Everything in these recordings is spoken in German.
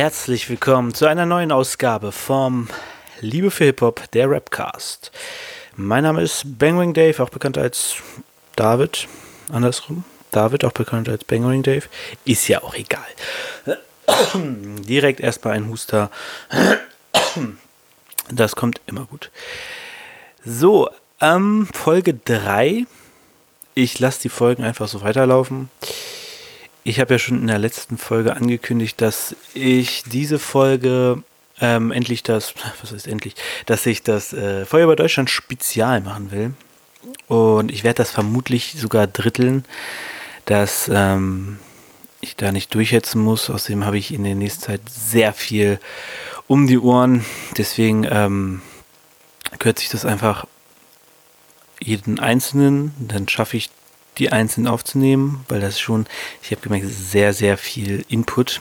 herzlich willkommen zu einer neuen Ausgabe vom Liebe für Hip-Hop, der Rapcast. Mein Name ist Bangwing Dave, auch bekannt als David, andersrum. David, auch bekannt als Bangwing Dave. Ist ja auch egal. Direkt erstmal ein Huster. Das kommt immer gut. So, ähm, Folge 3. Ich lasse die Folgen einfach so weiterlaufen. Ich habe ja schon in der letzten Folge angekündigt, dass ich diese Folge ähm, endlich das, was heißt endlich, dass ich das äh, Feuerwehr Deutschland Spezial machen will. Und ich werde das vermutlich sogar dritteln, dass ähm, ich da nicht durchhetzen muss. Außerdem habe ich in der nächsten Zeit sehr viel um die Ohren. Deswegen ähm, kürze ich das einfach jeden einzelnen. Dann schaffe ich die einzeln aufzunehmen, weil das schon, ich habe gemerkt, sehr, sehr viel Input,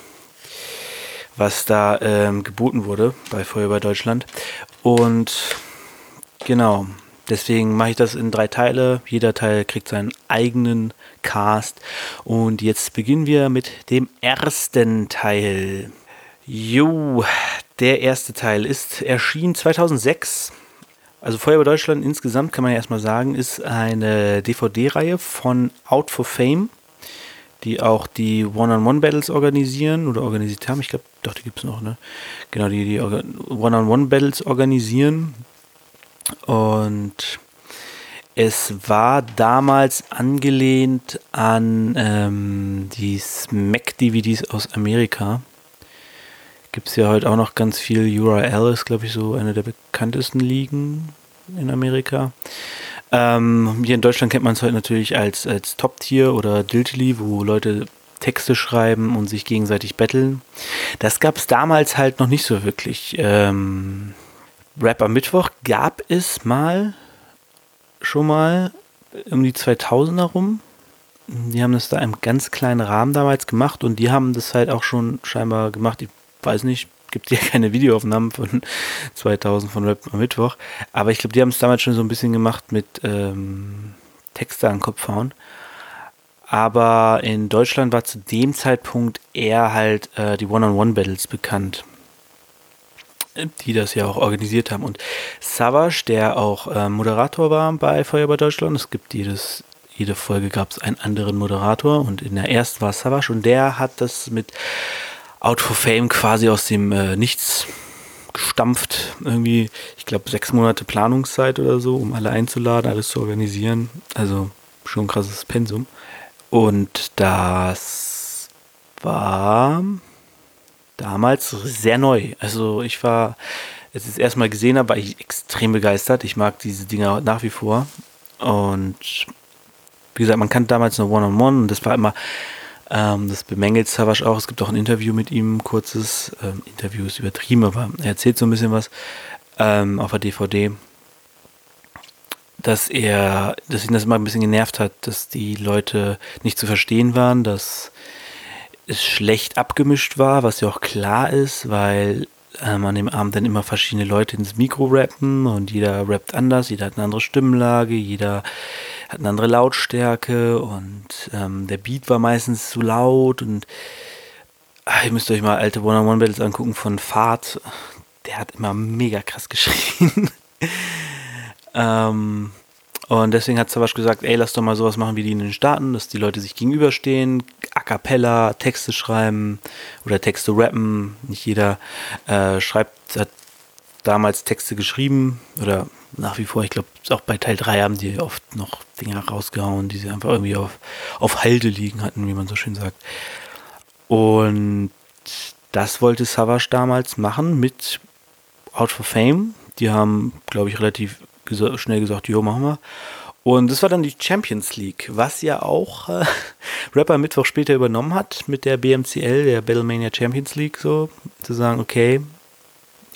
was da ähm, geboten wurde bei Feuerwehr Deutschland. Und genau, deswegen mache ich das in drei Teile. Jeder Teil kriegt seinen eigenen Cast. Und jetzt beginnen wir mit dem ersten Teil. Jo, der erste Teil ist erschienen 2006 also Feuerwehr Deutschland insgesamt kann man ja erstmal sagen, ist eine DVD-Reihe von Out for Fame, die auch die One-on-One-Battles organisieren oder organisiert haben. Ich glaube, doch, die gibt es noch, ne? Genau, die, die One-on-One-Battles organisieren. Und es war damals angelehnt an ähm, die Smack-DVDs aus Amerika gibt es ja heute auch noch ganz viel. URL ist, glaube ich, so eine der bekanntesten Ligen in Amerika. Ähm, hier in Deutschland kennt man es heute natürlich als, als Top-Tier oder Diltily, wo Leute Texte schreiben und sich gegenseitig betteln. Das gab es damals halt noch nicht so wirklich. Ähm, Rap am Mittwoch gab es mal schon mal um die 2000er rum. Die haben das da im ganz kleinen Rahmen damals gemacht und die haben das halt auch schon scheinbar gemacht. Ich weiß nicht, gibt ja keine Videoaufnahmen von 2000 von Rap am Mittwoch, aber ich glaube, die haben es damals schon so ein bisschen gemacht mit ähm, Texte an den Kopf hauen. Aber in Deutschland war zu dem Zeitpunkt eher halt äh, die One-on-One-Battles bekannt, die das ja auch organisiert haben. Und Savage, der auch äh, Moderator war bei Feuerwehr Deutschland, es gibt jedes, jede Folge gab es einen anderen Moderator und in der ersten war Savage und der hat das mit Out for Fame quasi aus dem äh, Nichts gestampft. Irgendwie, ich glaube, sechs Monate Planungszeit oder so, um alle einzuladen, alles zu organisieren. Also schon ein krasses Pensum. Und das war damals sehr neu. Also ich war, als ich es erstmal gesehen habe, war ich extrem begeistert. Ich mag diese Dinger nach wie vor. Und wie gesagt, man kannte damals nur One-on-One -on -One und das war immer ähm, das bemängelt Savage auch. Es gibt auch ein Interview mit ihm, kurzes ähm, Interview ist übertrieben, aber er erzählt so ein bisschen was ähm, auf der DVD, dass er, dass ihn das immer ein bisschen genervt hat, dass die Leute nicht zu verstehen waren, dass es schlecht abgemischt war, was ja auch klar ist, weil ähm, an dem Abend dann immer verschiedene Leute ins Mikro rappen und jeder rappt anders, jeder hat eine andere Stimmlage, jeder hat eine andere Lautstärke und ähm, der Beat war meistens zu laut und ach, ihr müsst euch mal alte One-on-One-Battles angucken von Fahrt. Der hat immer mega krass geschrien. ähm, und deswegen hat Savage gesagt, ey, lass doch mal sowas machen wie die in den Staaten, dass die Leute sich gegenüberstehen, a cappella, Texte schreiben oder Texte rappen. Nicht jeder äh, schreibt, hat damals Texte geschrieben oder nach wie vor, ich glaube, auch bei Teil 3 haben die oft noch Dinge rausgehauen, die sie einfach irgendwie auf, auf Halde liegen hatten, wie man so schön sagt. Und das wollte Savage damals machen mit Out for Fame. Die haben, glaube ich, relativ gesa schnell gesagt, jo, machen wir. Und das war dann die Champions League, was ja auch äh, Rapper Mittwoch später übernommen hat mit der BMCL, der Battlemania Champions League, so zu sagen, okay,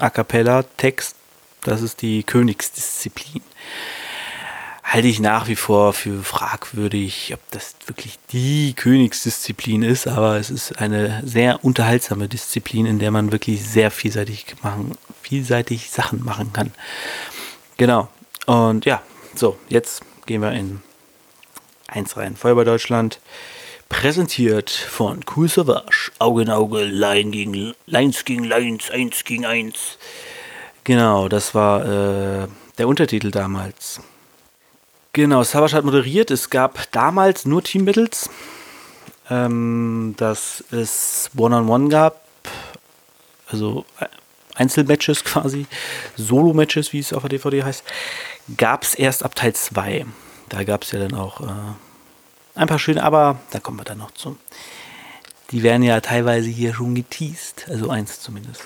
A cappella, Text, das ist die Königsdisziplin. Halte ich nach wie vor für fragwürdig, ob das wirklich die Königsdisziplin ist, aber es ist eine sehr unterhaltsame Disziplin, in der man wirklich sehr vielseitig machen, vielseitig Sachen machen kann. Genau. Und ja, so, jetzt gehen wir in eins rein. Feuerwehr Deutschland Präsentiert von Cool Savage. Auge in Auge, Line gegen Lines gegen Lines, 1 gegen 1. Genau, das war äh, der Untertitel damals. Genau, Savage hat moderiert. Es gab damals nur Team Battles. Ähm, dass es One-on-One -on -One gab. Also äh, Einzelmatches quasi. Solo-Matches, wie es auf der DVD heißt. Gab es erst ab Teil 2. Da gab es ja dann auch äh, ein paar schöne, aber da kommen wir dann noch zu. Die werden ja teilweise hier schon geteased, also eins zumindest.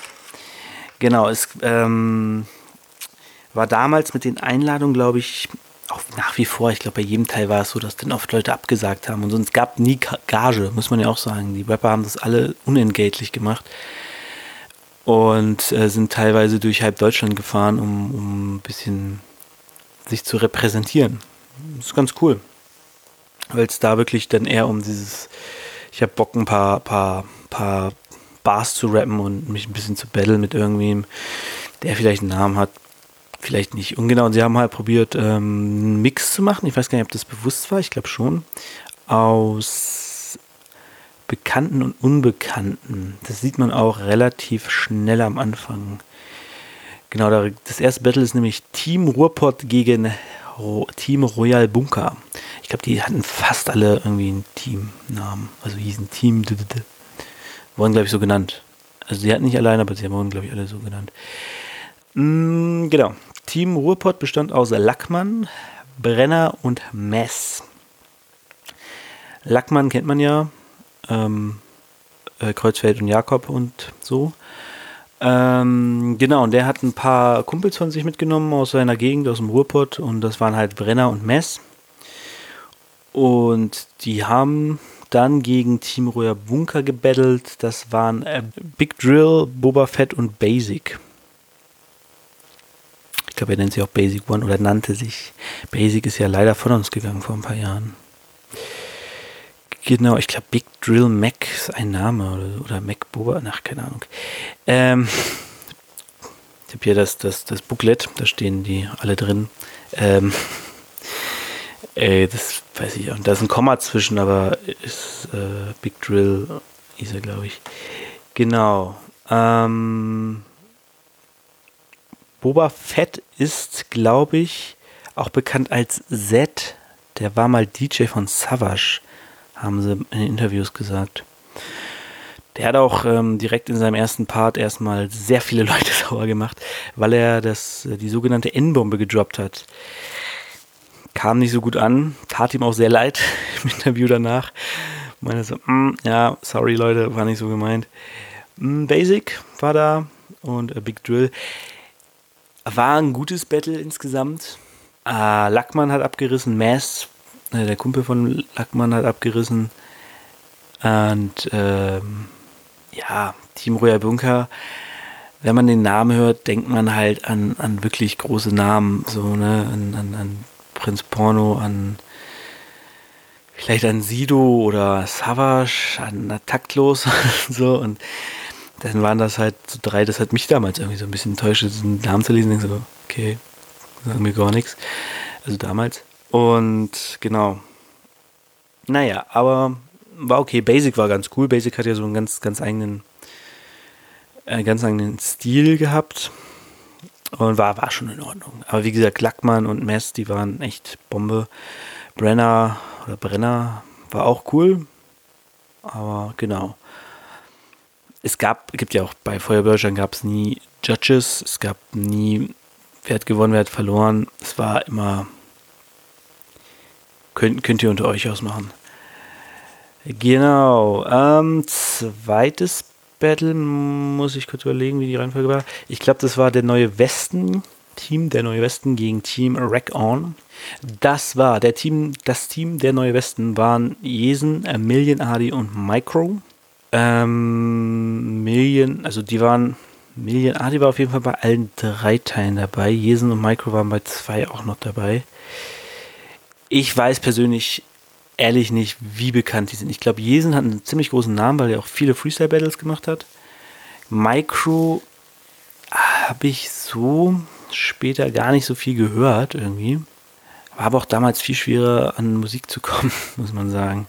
Genau, es ähm, war damals mit den Einladungen, glaube ich, auch nach wie vor, ich glaube, bei jedem Teil war es so, dass dann oft Leute abgesagt haben. Und sonst gab nie Gage, muss man ja auch sagen. Die Rapper haben das alle unentgeltlich gemacht. Und äh, sind teilweise durch halb Deutschland gefahren, um, um ein bisschen sich zu repräsentieren. Das ist ganz cool weil es da wirklich dann eher um dieses, ich habe Bock ein paar, paar, paar Bars zu rappen und mich ein bisschen zu battlen mit irgendwem, der vielleicht einen Namen hat, vielleicht nicht. Und genau, und sie haben halt probiert, ähm, einen Mix zu machen. Ich weiß gar nicht, ob das bewusst war, ich glaube schon. Aus Bekannten und Unbekannten. Das sieht man auch relativ schnell am Anfang. Genau, das erste Battle ist nämlich Team Ruhrpott gegen Team Royal Bunker. Ich glaube, die hatten fast alle irgendwie einen Teamnamen. Also hießen Team. Wurden, glaube ich, so genannt. Also sie hatten nicht alleine, aber sie wurden, glaube ich, alle so genannt. Mm, genau. Team Ruhrpott bestand aus Lackmann, Brenner und Mess. Lackmann kennt man ja. Ähm, äh, Kreuzfeld und Jakob und so. Ähm, genau, und der hat ein paar Kumpels von sich mitgenommen aus seiner Gegend, aus dem Ruhrpott. Und das waren halt Brenner und Mess. Und die haben dann gegen Team Royer Bunker gebettelt. Das waren äh, Big Drill, Boba Fett und Basic. Ich glaube, er nennt sich auch Basic One oder nannte sich. Basic ist ja leider von uns gegangen vor ein paar Jahren. Genau, ich glaube Big Drill Mac ist ein Name oder, oder Mac Boba, ach, keine Ahnung. Ähm, ich habe hier das, das, das Booklet, da stehen die alle drin. Ähm, ey, das weiß ich auch. Da ist ein Komma zwischen, aber ist äh, Big Drill, ist er, glaube ich. Genau. Ähm, Boba Fett ist, glaube ich, auch bekannt als Z. Der war mal DJ von Savage haben sie in Interviews gesagt. Der hat auch ähm, direkt in seinem ersten Part erstmal sehr viele Leute sauer gemacht, weil er das, äh, die sogenannte N-Bombe gedroppt hat. Kam nicht so gut an, tat ihm auch sehr leid im Interview danach. Meine so, mm, ja, sorry Leute, war nicht so gemeint. Mm, Basic war da und äh, Big Drill. War ein gutes Battle insgesamt. Äh, Lackmann hat abgerissen, Mass der Kumpel von Lackmann hat abgerissen. Und ähm, ja, Team Royal Bunker, wenn man den Namen hört, denkt man halt an, an wirklich große Namen, so, ne, an, an, an Prinz Porno, an vielleicht an Sido oder Savage, an Taktlos und so. Und dann waren das halt so drei, das hat mich damals irgendwie so ein bisschen enttäuscht, diesen Namen zu lesen. Denke so, okay, sagen mir gar nichts. Also damals. Und genau. Naja, aber war okay. Basic war ganz cool. Basic hat ja so einen ganz, ganz eigenen, äh, ganz eigenen Stil gehabt. Und war, war schon in Ordnung. Aber wie gesagt, Lackmann und Mess, die waren echt Bombe. Brenner oder Brenner war auch cool. Aber genau. Es gab, gibt ja auch bei Feuerbörschern gab es nie Judges. Es gab nie, wer hat gewonnen, wer hat verloren. Es war immer Könnt, könnt ihr unter euch ausmachen. Genau. Ähm, zweites Battle muss ich kurz überlegen, wie die Reihenfolge war. Ich glaube, das war der neue Westen. Team der Neue Westen gegen Team Rack On. Das war der Team, das Team der Neue Westen waren Jesen, äh, Million Adi und Micro. Ähm, Million, also die waren, Million Adi war auf jeden Fall bei allen drei Teilen dabei. Jesen und Micro waren bei zwei auch noch dabei. Ich weiß persönlich ehrlich nicht, wie bekannt die sind. Ich glaube, Jesen hat einen ziemlich großen Namen, weil er auch viele Freestyle-Battles gemacht hat. Micro habe ich so später gar nicht so viel gehört irgendwie. War aber auch damals viel schwerer an Musik zu kommen, muss man sagen.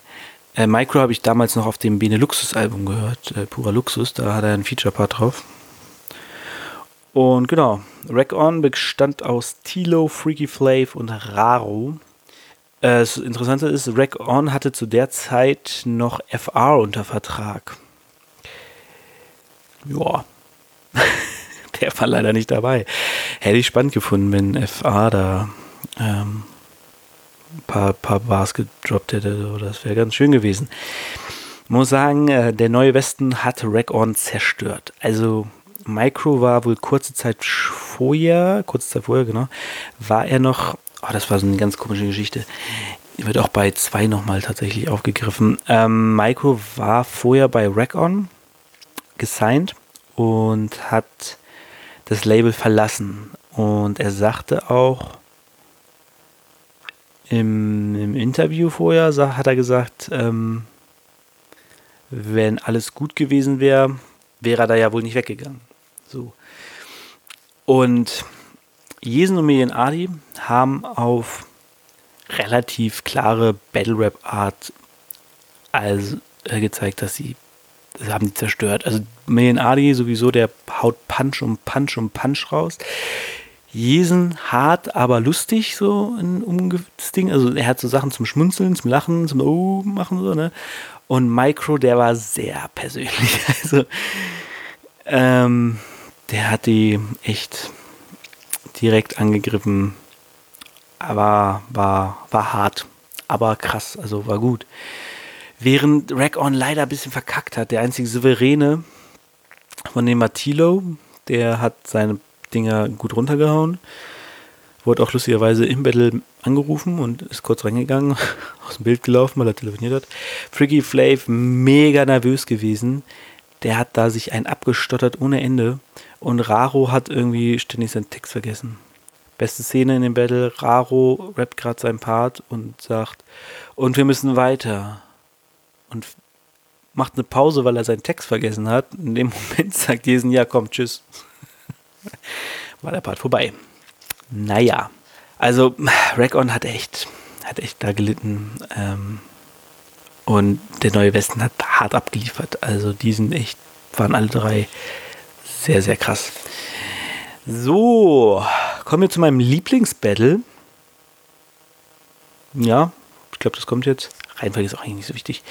Äh, Micro habe ich damals noch auf dem Beneluxus-Album gehört, äh, Pura Luxus, da hat er ein Feature-Part drauf. Und genau, Rack On bestand aus Tilo, Freaky Flav und Raro. Äh, das Interessante ist, Rack On hatte zu der Zeit noch FR unter Vertrag. Ja. der war leider nicht dabei. Hätte ich spannend gefunden, wenn FA da ähm, ein paar, paar Bars gedroppt hätte. Das wäre ganz schön gewesen. Muss sagen, äh, der neue Westen hat Rack On zerstört. Also Micro war wohl kurze Zeit vorher, kurze Zeit vorher, genau, war er noch, oh, das war so eine ganz komische Geschichte. Wird auch bei zwei nochmal tatsächlich aufgegriffen. Ähm, Micro war vorher bei Rack On gesigned und hat das Label verlassen. Und er sagte auch im, im Interview vorher, hat er gesagt, ähm, wenn alles gut gewesen wäre, wäre er da ja wohl nicht weggegangen. So. Und Jesen und Median Adi haben auf relativ klare Battle Rap Art also, äh, gezeigt, dass sie das haben die zerstört. Also Million Adi sowieso, der haut Punch um Punch um Punch raus. Jesen hart, aber lustig, so ein umgeftes Ding. Also er hat so Sachen zum Schmunzeln, zum Lachen, zum Oh machen, so, ne? Und Micro, der war sehr persönlich. Also, ähm, der hat die echt direkt angegriffen. Aber war, war hart, aber krass, also war gut. Während Rack On leider ein bisschen verkackt hat. Der einzige Souveräne von dem Matilo, der hat seine Dinger gut runtergehauen. Wurde auch lustigerweise im Battle angerufen und ist kurz reingegangen, aus dem Bild gelaufen, weil er telefoniert hat. Freaky Flav mega nervös gewesen. Der hat da sich einen abgestottert ohne Ende. Und Raro hat irgendwie ständig seinen Text vergessen. Beste Szene in dem Battle. Raro rappt gerade seinen Part und sagt, und wir müssen weiter. Und macht eine Pause, weil er seinen Text vergessen hat. In dem Moment sagt Jesen, ja komm, tschüss. War der Part vorbei. Naja, also Rack-On hat echt, hat echt da gelitten. Ähm, und der neue Westen hat hart abgeliefert. Also die sind echt, waren alle drei sehr, sehr krass. So, kommen wir zu meinem Lieblingsbattle. Ja, ich glaube, das kommt jetzt. Reihenfolge ist auch eigentlich nicht so wichtig.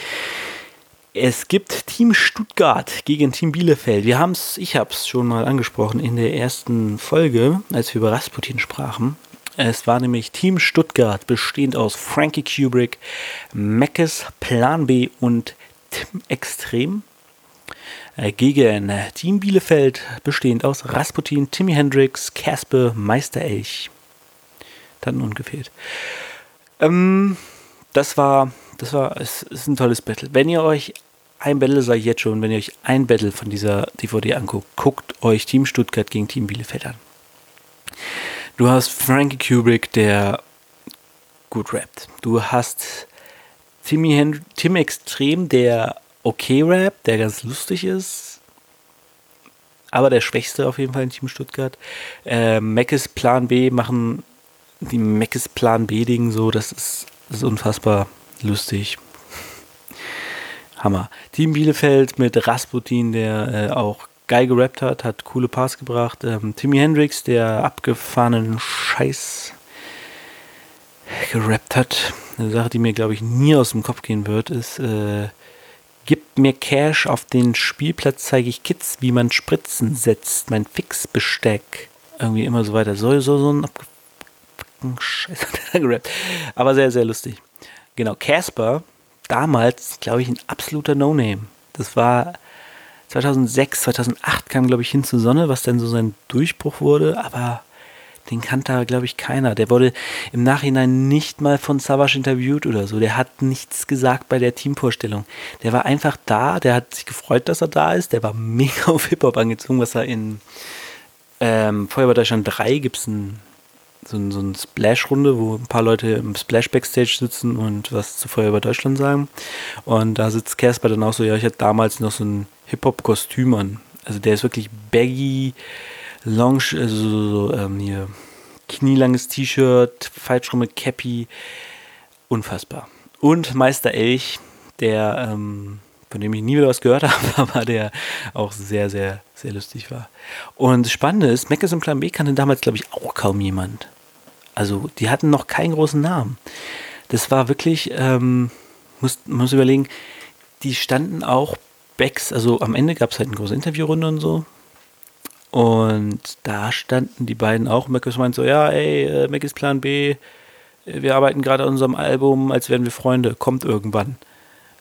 Es gibt Team Stuttgart gegen Team Bielefeld. Wir haben es, ich habe es schon mal angesprochen in der ersten Folge, als wir über Rasputin sprachen. Es war nämlich Team Stuttgart, bestehend aus Frankie Kubrick, Meckes, Plan B und Tim Extrem. Äh, gegen Team Bielefeld, bestehend aus Rasputin, Timmy Hendrix, Casper, Meister Elch. Dann ungefähr. Ähm, das war das war, es ist ein tolles Battle. Wenn ihr euch ein Battle, sage ich jetzt schon, wenn ihr euch ein Battle von dieser DVD anguckt, guckt euch Team Stuttgart gegen Team Bielefeld an. Du hast Frankie Kubrick, der gut rappt. Du hast Timmy Hen Tim Extrem, der okay rappt, der ganz lustig ist. Aber der Schwächste auf jeden Fall in Team Stuttgart. Äh, Meckes Plan B machen die Meckes Plan B-Ding so, das ist, ist unfassbar lustig. Hammer. Team Bielefeld mit Rasputin, der äh, auch geil gerappt hat, hat coole Parts gebracht. Ähm, Timmy Hendrix, der abgefahrenen Scheiß gerappt hat. Eine Sache, die mir, glaube ich, nie aus dem Kopf gehen wird, ist, äh, gib mir Cash, auf den Spielplatz zeige ich Kids, wie man Spritzen setzt, mein Fixbesteck. Irgendwie immer so weiter. So, so, so ein abgefuckten Scheiß er gerappt. Aber sehr, sehr lustig. Genau, Casper, damals, glaube ich, ein absoluter No-Name. Das war 2006, 2008 kam, glaube ich, hin zur Sonne, was dann so sein Durchbruch wurde, aber den kannte, glaube ich, keiner. Der wurde im Nachhinein nicht mal von Savage interviewt oder so. Der hat nichts gesagt bei der Teamvorstellung. Der war einfach da, der hat sich gefreut, dass er da ist. Der war mega auf Hip-Hop angezogen, was er in ähm, Feuerwehr Deutschland 3 gibt es so, so eine Splash-Runde, wo ein paar Leute im Splash-Backstage sitzen und was zu Feuerwehr Deutschland sagen. Und da sitzt Casper dann auch so, ja, ich hatte damals noch so ein Hip-Hop-Kostüm an. Also der ist wirklich baggy, long, also so, ähm, hier, knielanges T-Shirt, falschrumme Cappy. Unfassbar. Und Meister Elch, der, ähm, von dem ich nie wieder was gehört habe, aber der auch sehr, sehr, sehr lustig war. Und das Spannende ist, Meckes und Plan B kannte damals, glaube ich, auch kaum jemand. Also die hatten noch keinen großen Namen. Das war wirklich, ähm, muss, muss überlegen, die standen auch Backs, also am Ende gab es halt eine große Interviewrunde und so. Und da standen die beiden auch. Mac meint so, ja, ey, äh, Mac ist Plan B, wir arbeiten gerade an unserem Album, als wären wir Freunde, kommt irgendwann.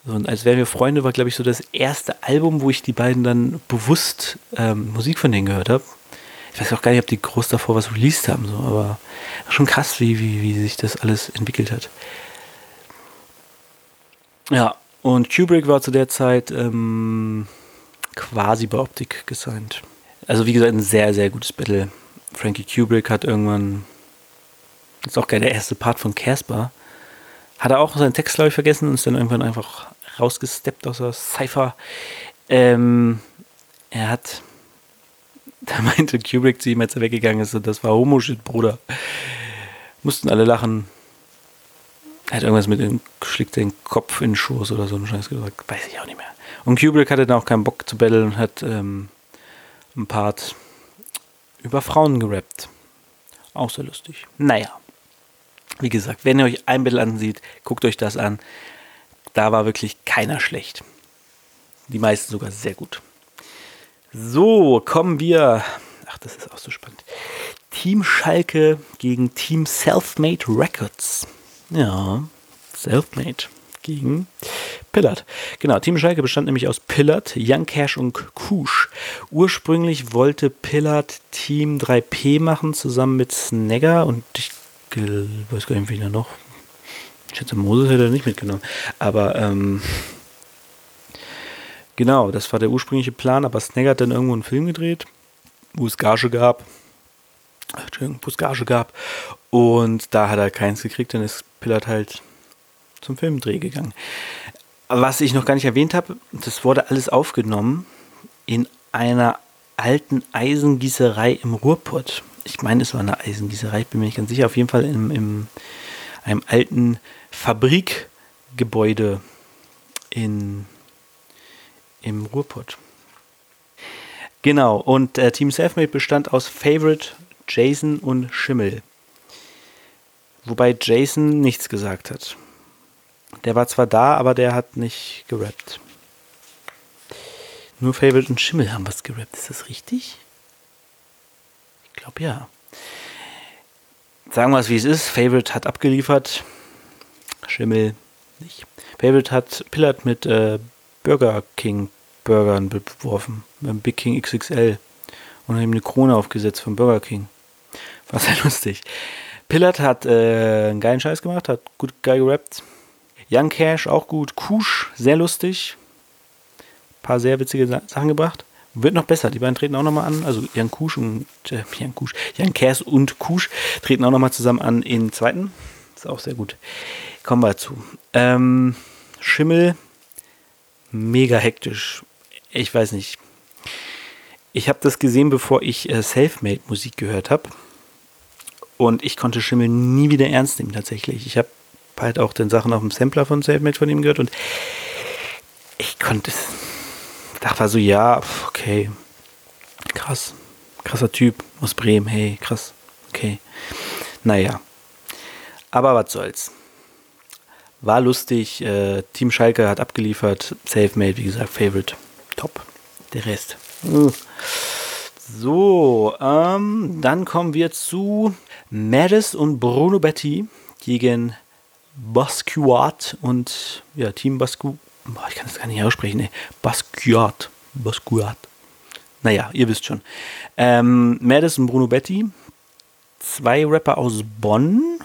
Und als wären wir Freunde war, glaube ich, so das erste Album, wo ich die beiden dann bewusst ähm, Musik von denen gehört habe. Ich weiß auch gar nicht, ob die groß davor was released haben, so, aber schon krass, wie, wie, wie sich das alles entwickelt hat. Ja, und Kubrick war zu der Zeit ähm, quasi bei Optik gesigned. Also wie gesagt, ein sehr, sehr gutes Battle. Frankie Kubrick hat irgendwann, das ist auch geil, der erste Part von Casper, hat er auch seinen Text, glaube ich, vergessen und ist dann irgendwann einfach rausgesteppt aus der Cypher. Ähm, er hat, da meinte Kubrick zu ihm, als er weggegangen ist, das war Homo-Shit, Bruder. Mussten alle lachen. Er hat irgendwas mit dem, schlägt den Kopf in den Schoß oder so einen Scheiß gesagt. Weiß ich auch nicht mehr. Und Kubrick hatte dann auch keinen Bock zu battlen und hat ähm, ein Part über Frauen gerappt. Auch sehr lustig. Naja. Wie gesagt, wenn ihr euch ein Battle ansieht, guckt euch das an. Da war wirklich keiner schlecht. Die meisten sogar sehr gut. So, kommen wir. Ach, das ist auch so spannend. Team Schalke gegen Team Selfmade Records. Ja, Selfmade gegen Pillard. Genau, Team Schalke bestand nämlich aus Pillard, Young Cash und Kusch. Ursprünglich wollte Pillard Team 3P machen, zusammen mit Snagger und ich weiß gar nicht, wie er noch. Ich schätze, Moses hätte er nicht mitgenommen. Aber, ähm, genau, das war der ursprüngliche Plan, aber Snagger hat dann irgendwo einen Film gedreht, wo es Gage gab. Entschuldigung, wo es Gage gab. Und da hat er keins gekriegt, dann ist Pillard halt zum Filmdreh gegangen. Was ich noch gar nicht erwähnt habe, das wurde alles aufgenommen in einer alten Eisengießerei im Ruhrpott. Ich meine, es war eine Eisengießerei, ich bin mir nicht ganz sicher. Auf jeden Fall in, in einem alten Fabrikgebäude in, im Ruhrpott. Genau, und äh, Team Selfmade bestand aus Favorite, Jason und Schimmel. Wobei Jason nichts gesagt hat. Der war zwar da, aber der hat nicht gerappt. Nur Favorite und Schimmel haben was gerappt. Ist das richtig? Ich glaube ja. Sagen wir es wie es ist. Favorite hat abgeliefert. Schimmel nicht. Favorite hat Pillard mit äh, Burger King Burgern beworfen. Beim Big King XXL. Und ihm eine Krone aufgesetzt von Burger King. War sehr lustig. Pillard hat äh, einen geilen Scheiß gemacht, hat gut geil gerappt. Young Cash auch gut. Kusch, sehr lustig. Paar sehr witzige Sachen gebracht. Wird noch besser. Die beiden treten auch nochmal an. Also Jan Kusch und äh, Jan Kusch, Jan Kers und Kusch treten auch nochmal zusammen an in zweiten. Ist auch sehr gut. Kommen wir zu. Ähm, Schimmel, mega hektisch. Ich weiß nicht. Ich habe das gesehen, bevor ich äh, Selfmade-Musik gehört habe. Und ich konnte Schimmel nie wieder ernst nehmen, tatsächlich. Ich habe halt auch den Sachen auf dem Sampler von Selfmade von ihm gehört und ich konnte es. Dachte so, ja, okay. Krass. Krasser Typ aus Bremen, hey, krass. Okay. Naja. Aber was soll's. War lustig. Äh, Team Schalke hat abgeliefert. Selfmade, wie gesagt, Favorite. Top. Der Rest. Uh. So, ähm, dann kommen wir zu Maris und Bruno Betty gegen Basquiat und ja, Team Basquiat. Ich kann das gar nicht aussprechen, ne? Basquiat. Basquiat. Naja, ihr wisst schon. Ähm, Madison Bruno Betty. Zwei Rapper aus Bonn,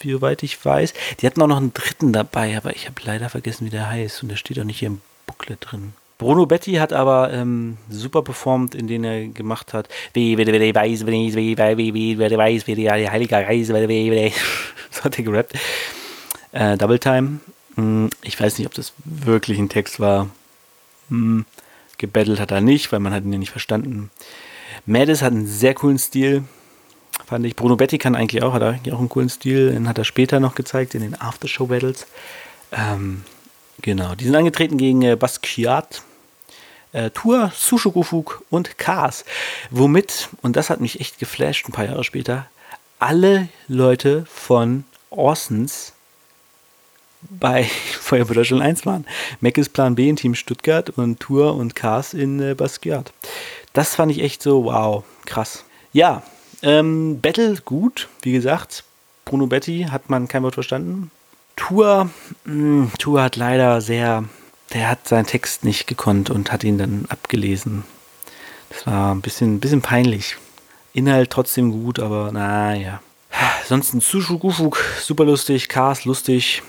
wie weit ich weiß. Die hatten auch noch einen dritten dabei, aber ich habe leider vergessen, wie der heißt. Und der steht auch nicht hier im Booklet drin. Bruno Betty hat aber ähm, super performt, in denen er gemacht hat. So hat er gerappt äh, Double Time. Hm, ich weiß nicht, ob das wirklich ein Text war. Hm, gebettelt hat er nicht, weil man hat ihn ja nicht verstanden. Madis hat einen sehr coolen Stil, fand ich. Bruno Betty kann eigentlich auch, hat eigentlich auch einen coolen Stil. Den hat er später noch gezeigt in den Aftershow-Battles. Ähm, Genau, die sind angetreten gegen äh, Basquiat, äh, Tour, Sushugufuk und Kars. Womit, und das hat mich echt geflasht ein paar Jahre später, alle Leute von Orsons bei Feuerwehr Deutschland 1 waren. Mac ist Plan B in Team Stuttgart und Tour und Cars in äh, Basquiat. Das fand ich echt so, wow, krass. Ja, ähm, Battle gut, wie gesagt. Bruno Betty hat man kein Wort verstanden. Tour, mh, hm, Tour hat leider sehr, der hat seinen Text nicht gekonnt und hat ihn dann abgelesen. Das war ein bisschen, ein bisschen peinlich. Inhalt trotzdem gut, aber naja. Ansonsten Sushu Gufuk, super lustig, Cars lustig,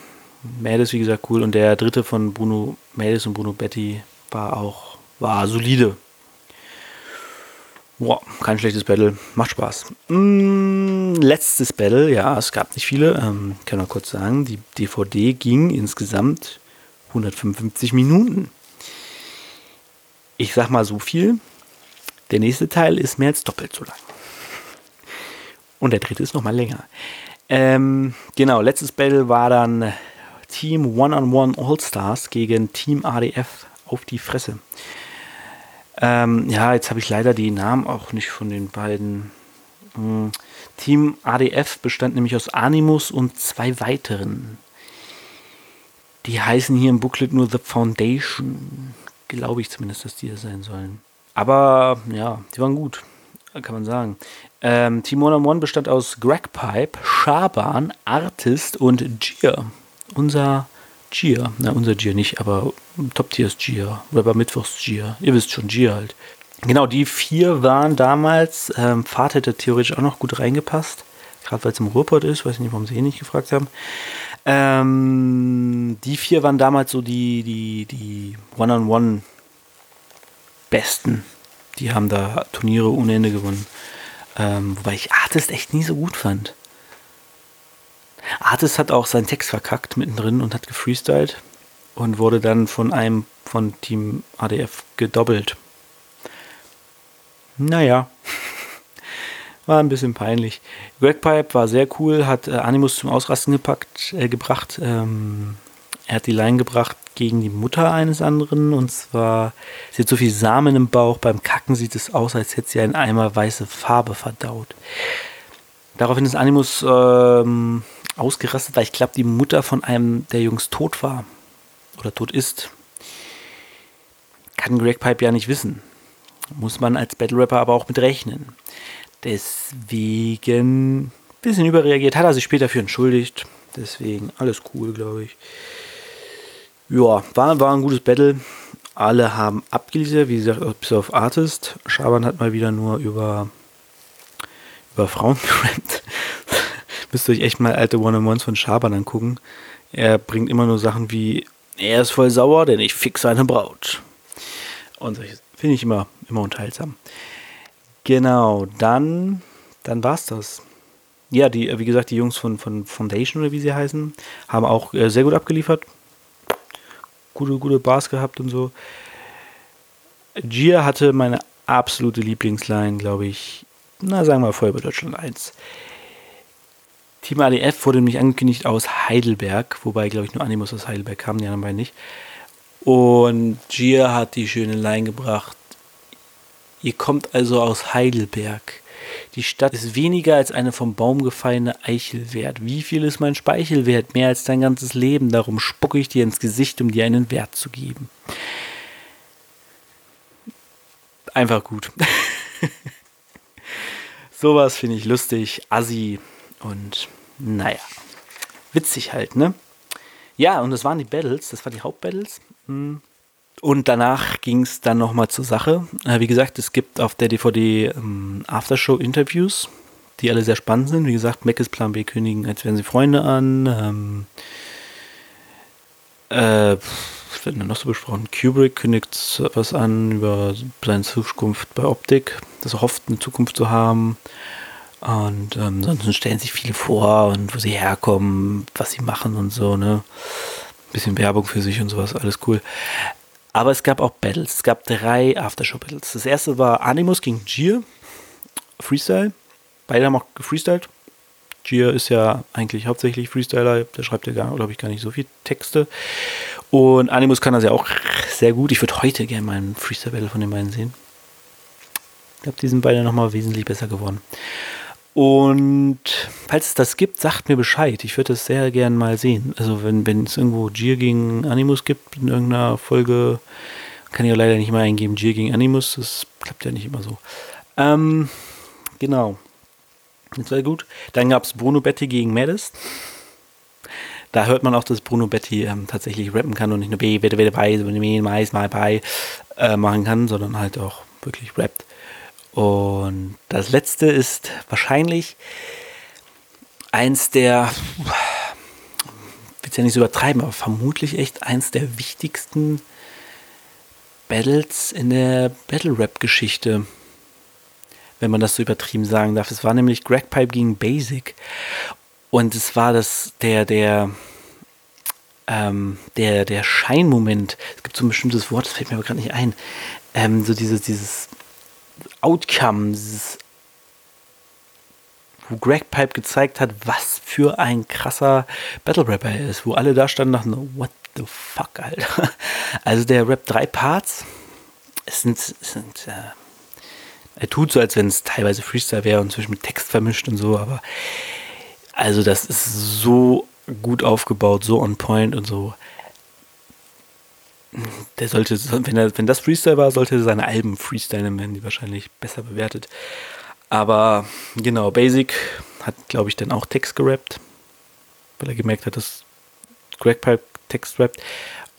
Mädels, wie gesagt, cool. Und der dritte von Bruno Mädels und Bruno Betty war auch, war solide. Boah, kein schlechtes Battle. Macht Spaß. Mm, letztes Battle, ja, es gab nicht viele. Ähm, kann man kurz sagen, die DVD ging insgesamt 155 Minuten. Ich sag mal so viel. Der nächste Teil ist mehr als doppelt so lang. Und der dritte ist nochmal länger. Ähm, genau, letztes Battle war dann Team One-on-One All-Stars gegen Team ADF auf die Fresse. Ähm, ja, jetzt habe ich leider die Namen auch nicht von den beiden. Hm. Team ADF bestand nämlich aus Animus und zwei weiteren. Die heißen hier im Booklet nur The Foundation. Glaube ich zumindest, dass die das sein sollen. Aber ja, die waren gut, kann man sagen. Ähm, Team One on One bestand aus Greg Pipe, Schaban, Artist und Gier unser Gier, na unser Gier nicht, aber Top-Tier ist Gier, Rapper Mittwochs Gier, ihr wisst schon, Gier halt. Genau, die vier waren damals, ähm, Fahrt hätte theoretisch auch noch gut reingepasst, gerade weil es im Ruhrpott ist, weiß nicht, warum sie eh nicht gefragt haben. Ähm, die vier waren damals so die, die, die One-on-One-Besten. Die haben da Turniere ohne Ende gewonnen. Ähm, wobei ich Artist echt nie so gut fand. Artis hat auch seinen Text verkackt mittendrin und hat gefreestylt und wurde dann von einem von Team ADF gedoppelt. Naja, war ein bisschen peinlich. Greg Pipe war sehr cool, hat äh, Animus zum Ausrasten gepackt, äh, gebracht. Ähm, er hat die Line gebracht gegen die Mutter eines anderen und zwar, sie hat so viel Samen im Bauch, beim Kacken sieht es aus, als hätte sie einen Eimer weiße Farbe verdaut. Daraufhin ist Animus ähm, ausgerastet, weil ich glaube, die Mutter von einem der Jungs tot war oder tot ist. Kann Greg Pipe ja nicht wissen. Muss man als Battle Rapper aber auch mit rechnen. Deswegen ein bisschen überreagiert, hat er sich später für entschuldigt. Deswegen alles cool, glaube ich. Ja, war, war ein gutes Battle. Alle haben abgeliefert, wie gesagt, bis auf Artist. Schaban hat mal wieder nur über, über Frauen gerannt müsst ihr euch echt mal alte One-on-Ones von Schaban angucken. Er bringt immer nur Sachen wie, er ist voll sauer, denn ich fix seine Braut. Und solche finde ich immer, immer unterhaltsam. Genau, dann, dann war's das. Ja, die, wie gesagt, die Jungs von, von Foundation oder wie sie heißen, haben auch äh, sehr gut abgeliefert. Gute, gute Bars gehabt und so. Gia hatte meine absolute Lieblingsline, glaube ich. Na, sagen wir Feuerwehr Deutschland 1. Team ADF wurde nämlich angekündigt aus Heidelberg, wobei, glaube ich, nur Animus aus Heidelberg kam, die anderen beiden nicht. Und Gia hat die schöne Line gebracht. Ihr kommt also aus Heidelberg. Die Stadt ist weniger als eine vom Baum gefallene Eichel wert. Wie viel ist mein Speichel wert? Mehr als dein ganzes Leben. Darum spucke ich dir ins Gesicht, um dir einen Wert zu geben. Einfach gut. Sowas finde ich lustig. Assi und naja, witzig halt, ne? Ja, und das waren die Battles, das waren die Hauptbattles. Hm. Und danach ging es dann nochmal zur Sache. Äh, wie gesagt, es gibt auf der DVD ähm, Aftershow-Interviews, die alle sehr spannend sind. Wie gesagt, Mac ist Plan B kündigen, als wären sie Freunde an. Ähm, äh, was wird denn noch so besprochen? Kubrick kündigt was an über seine Zukunft bei Optik, dass er hofft, eine Zukunft zu haben. Und ähm, ansonsten stellen sich viele vor und wo sie herkommen, was sie machen und so, ne? Bisschen Werbung für sich und sowas, alles cool. Aber es gab auch Battles. Es gab drei Aftershow-Battles. Das erste war Animus gegen Gier. Freestyle. Beide haben auch gefreestylt. Gier ist ja eigentlich hauptsächlich Freestyler, der schreibt ja, glaube ich, gar nicht so viel Texte. Und Animus kann das ja auch sehr gut. Ich würde heute gerne mal einen Freestyle-Battle von den beiden sehen. Ich glaube, die sind beide nochmal wesentlich besser geworden. Und falls es das gibt, sagt mir Bescheid. Ich würde das sehr gern mal sehen. Also wenn, es irgendwo Gier gegen Animus gibt in irgendeiner Folge, kann ich auch leider nicht mal eingeben, Gier gegen Animus. Das klappt ja nicht immer so. Ähm, genau. Das war gut. Dann gab es Bruno Betty gegen Madis. Da hört man auch, dass Bruno Betty ähm, tatsächlich rappen kann und nicht nur B, bitte, bitte, bei, mais, mal, bei äh, machen kann, sondern halt auch wirklich rappt. Und das letzte ist wahrscheinlich eins der, ich will es ja nicht so übertreiben, aber vermutlich echt eins der wichtigsten Battles in der Battle-Rap-Geschichte wenn man das so übertrieben sagen darf. Es war nämlich Greg Pipe gegen Basic. Und es war das, der, der, ähm, der, der Scheinmoment. Es gibt so ein bestimmtes Wort, das fällt mir aber gerade nicht ein. Ähm, so dieses, dieses Outcome, dieses, wo Greg Pipe gezeigt hat, was für ein krasser Battle Rapper er ist, wo alle da standen und dachten, what the fuck, Alter. Also der Rap drei Parts. Es sind, es sind äh, er tut so, als wenn es teilweise Freestyle wäre und zwischen mit Text vermischt und so, aber also das ist so gut aufgebaut, so on point und so. Der sollte, wenn, er, wenn das Freestyle war, sollte er seine Alben freestylen, werden die wahrscheinlich besser bewertet. Aber genau, Basic hat, glaube ich, dann auch Text gerappt, weil er gemerkt hat, dass Greg Pipe Text rappt.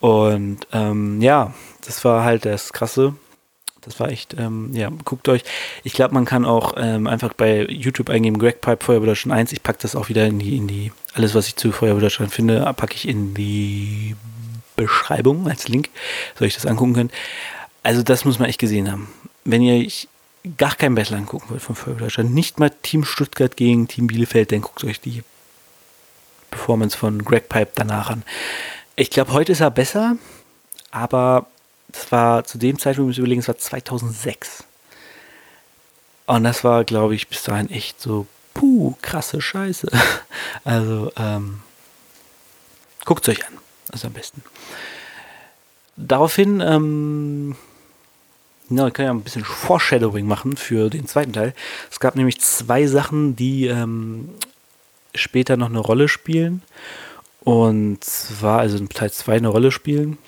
Und ähm, ja, das war halt das Krasse. Das war echt, ähm, ja, guckt euch. Ich glaube, man kann auch ähm, einfach bei YouTube eingeben, Greg Pipe Feuerwehr Deutschland 1. Ich packe das auch wieder in die, in die, alles, was ich zu Feuerwehr Deutschland finde, packe ich in die Beschreibung als Link, soll ich das angucken können. Also, das muss man echt gesehen haben. Wenn ihr gar kein Battle angucken wollt von Feuerwehr Deutschland, nicht mal Team Stuttgart gegen Team Bielefeld, dann guckt euch die Performance von Greg Pipe danach an. Ich glaube, heute ist er besser, aber das war zu dem Zeitpunkt, muss ich überlegen, es war 2006. Und das war, glaube ich, bis dahin echt so, puh, krasse Scheiße. Also, ähm, guckt es euch an. Ist am besten. Daraufhin, ähm, ja, ich kann ja ein bisschen Foreshadowing machen für den zweiten Teil. Es gab nämlich zwei Sachen, die ähm, später noch eine Rolle spielen. Und zwar, also in Teil 2 eine Rolle spielen.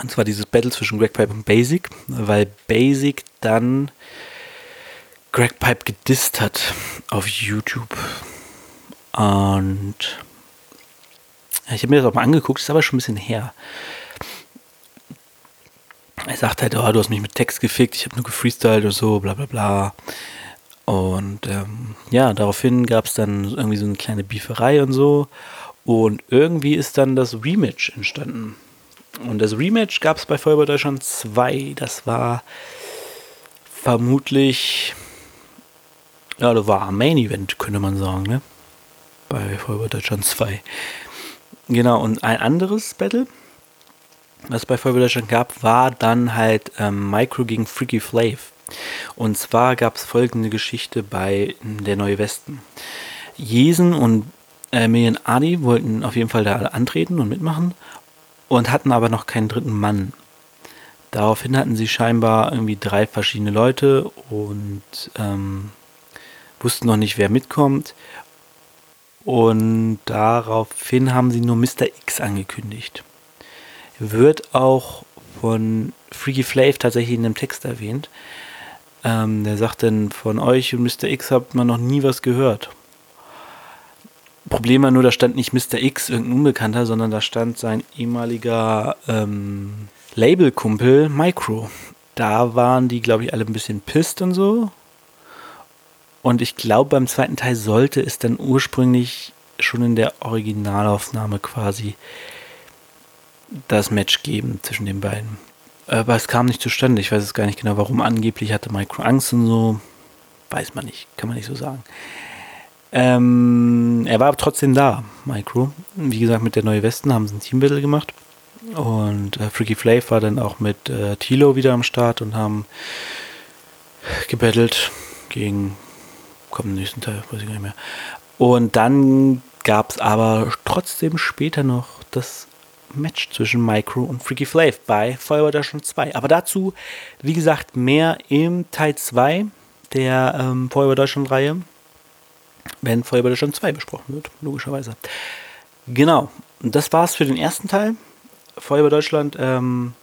Und zwar dieses Battle zwischen Greg Pipe und Basic, weil Basic dann Greg Pipe gedisst hat auf YouTube. Und ich habe mir das auch mal angeguckt, ist aber schon ein bisschen her. Er sagt halt, oh, du hast mich mit Text gefickt, ich habe nur gefreestylt und so, bla bla bla. Und ähm, ja, daraufhin gab es dann irgendwie so eine kleine Bieferei und so. Und irgendwie ist dann das Rematch entstanden. Und das Rematch gab es bei Feuerwehr Deutschland 2. Das war vermutlich, ja, das war ein Main Event, könnte man sagen, ne? Bei Feuerwehr Deutschland 2. Genau, und ein anderes Battle, was es bei Feuerwehr Deutschland gab, war dann halt ähm, Micro gegen Freaky Flav. Und zwar gab es folgende Geschichte bei der Neue Westen. Jesen und äh, Million Adi wollten auf jeden Fall da antreten und mitmachen und hatten aber noch keinen dritten Mann. Daraufhin hatten sie scheinbar irgendwie drei verschiedene Leute und ähm, wussten noch nicht, wer mitkommt. Und daraufhin haben sie nur Mr. X angekündigt. Wird auch von Freaky Flav tatsächlich in dem Text erwähnt. Ähm, der sagt dann, von euch und Mr. X habt man noch nie was gehört. Problem war nur, da stand nicht Mr. X, irgendein Unbekannter, sondern da stand sein ehemaliger ähm, Labelkumpel Micro. Da waren die, glaube ich, alle ein bisschen pisst und so. Und ich glaube, beim zweiten Teil sollte es dann ursprünglich schon in der Originalaufnahme quasi das Match geben zwischen den beiden. Aber es kam nicht zustande. Ich weiß es gar nicht genau, warum. Angeblich hatte Micro Angst und so. Weiß man nicht. Kann man nicht so sagen. Ähm, er war trotzdem da, Micro. Wie gesagt, mit der Neue Westen haben sie ein Teambattle gemacht. Und äh, Freaky Flav war dann auch mit äh, Tilo wieder am Start und haben gebettelt gegen, kommt im nächsten Teil, weiß ich gar nicht mehr. Und dann gab es aber trotzdem später noch das Match zwischen Micro und Freaky Flav bei Feuerwehr Deutschland 2. Aber dazu, wie gesagt, mehr im Teil 2 der ähm, Feuerwehr Deutschland Reihe, wenn Feuerwehr Deutschland 2 besprochen wird, logischerweise. Genau, das war's für den ersten Teil. Feuerwehr Deutschland, ähm,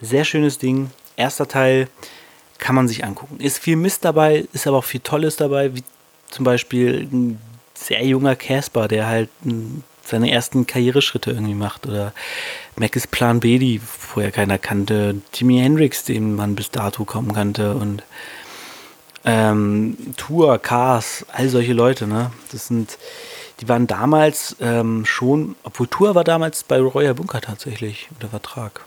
sehr schönes Ding. Erster Teil kann man sich angucken. Ist viel Mist dabei, ist aber auch viel Tolles dabei, wie zum Beispiel ein sehr junger Casper, der halt seine ersten Karriereschritte irgendwie macht. Oder Mac ist Plan B, die vorher keiner kannte. Jimi Hendrix, den man bis dato kaum kannte. Und ähm, Tour, Cars, all solche Leute, ne? Das sind, die waren damals ähm, schon, obwohl Tour war damals bei Royer Bunker tatsächlich unter Vertrag.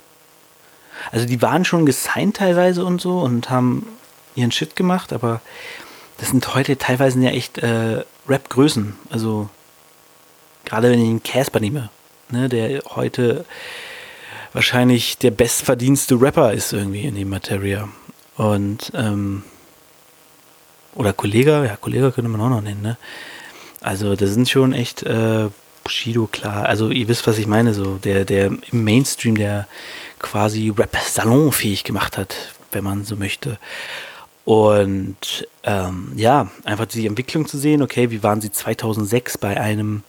Also die waren schon gesigned teilweise und so und haben ihren Shit gemacht, aber das sind heute teilweise ja echt äh, Rap-Größen. Also gerade wenn ich einen Casper nehme, ne, der heute wahrscheinlich der bestverdienste Rapper ist irgendwie in dem Materia. Und ähm, oder Kollege, ja, Kollege könnte man auch noch nennen, ne? Also das sind schon echt äh, Bushido, klar. Also ihr wisst, was ich meine, so der, der im Mainstream, der quasi Rap salonfähig gemacht hat, wenn man so möchte. Und ähm, ja, einfach die Entwicklung zu sehen, okay, wie waren sie 2006 bei einem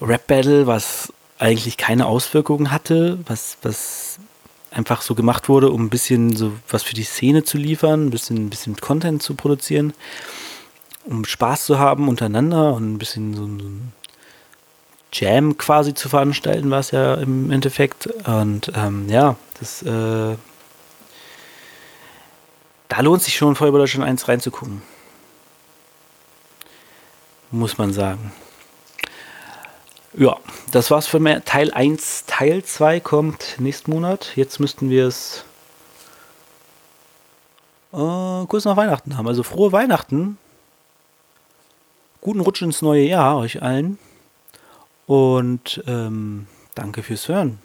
Rap-Battle, was eigentlich keine Auswirkungen hatte, was, was einfach so gemacht wurde, um ein bisschen so was für die Szene zu liefern, ein bisschen, ein bisschen Content zu produzieren, um Spaß zu haben untereinander und ein bisschen so ein Jam quasi zu veranstalten, war es ja im Endeffekt. Und ähm, ja, das äh, da lohnt sich schon Feuerwehr Deutschland 1 reinzugucken. Muss man sagen. Ja, das war's für mehr. Teil 1. Teil 2 kommt nächsten Monat. Jetzt müssten wir es äh, kurz nach Weihnachten haben. Also frohe Weihnachten. Guten Rutsch ins neue Jahr euch allen. Und ähm, danke fürs Hören.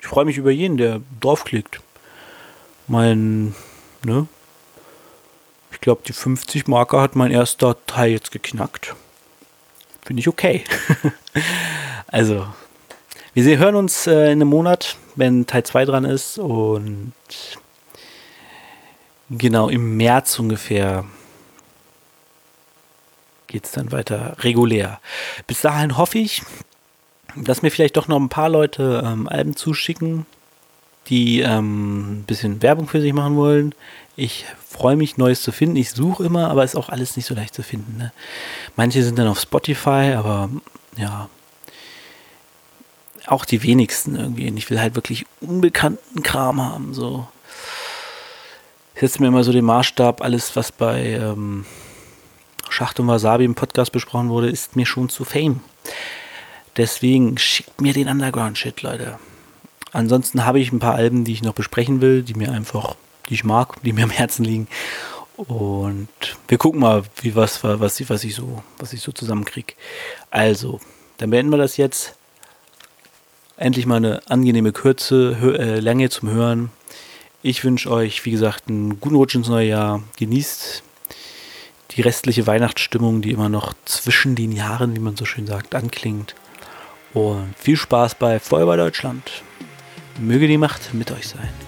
Ich freue mich über jeden, der draufklickt. Mein, ne? Ich glaube, die 50 Marker hat mein erster Teil jetzt geknackt. Finde ich okay. also, wir hören uns äh, in einem Monat, wenn Teil 2 dran ist. Und genau im März ungefähr geht es dann weiter regulär. Bis dahin hoffe ich, dass mir vielleicht doch noch ein paar Leute ähm, Alben zuschicken, die ähm, ein bisschen Werbung für sich machen wollen. Ich freue mich, Neues zu finden. Ich suche immer, aber ist auch alles nicht so leicht zu finden. Ne? Manche sind dann auf Spotify, aber ja, auch die wenigsten irgendwie. Und ich will halt wirklich unbekannten Kram haben. So. Ich setze mir immer so den Maßstab, alles, was bei ähm, Schacht und Wasabi im Podcast besprochen wurde, ist mir schon zu Fame. Deswegen schickt mir den Underground-Shit, Leute. Ansonsten habe ich ein paar Alben, die ich noch besprechen will, die mir einfach, die ich mag, die mir am Herzen liegen. Und wir gucken mal, wie was, was, was ich so, was ich so zusammenkriege. Also, dann beenden wir das jetzt. Endlich mal eine angenehme Kürze, äh, Länge zum Hören. Ich wünsche euch, wie gesagt, einen guten Rutsch ins neue Jahr. Genießt die restliche Weihnachtsstimmung, die immer noch zwischen den Jahren, wie man so schön sagt, anklingt. Und viel Spaß bei Feuerwehr Deutschland. Möge die Macht mit euch sein.